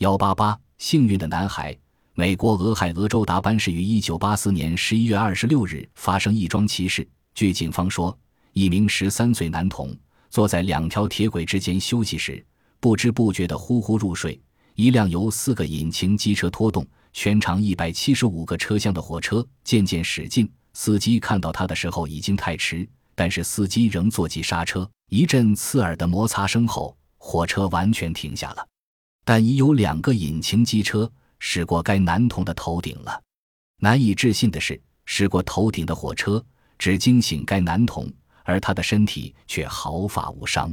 幺八八，幸运的男孩。美国俄亥俄州达班市于一九八四年十一月二十六日发生一桩奇事。据警方说，一名十三岁男童坐在两条铁轨之间休息时，不知不觉地呼呼入睡。一辆由四个引擎机车拖动、全长一百七十五个车厢的火车渐渐驶近。司机看到他的时候已经太迟，但是司机仍坐骑刹车。一阵刺耳的摩擦声后，火车完全停下了。但已有两个引擎机车。驶过该男童的头顶了。难以置信的是，驶过头顶的火车只惊醒该男童，而他的身体却毫发无伤。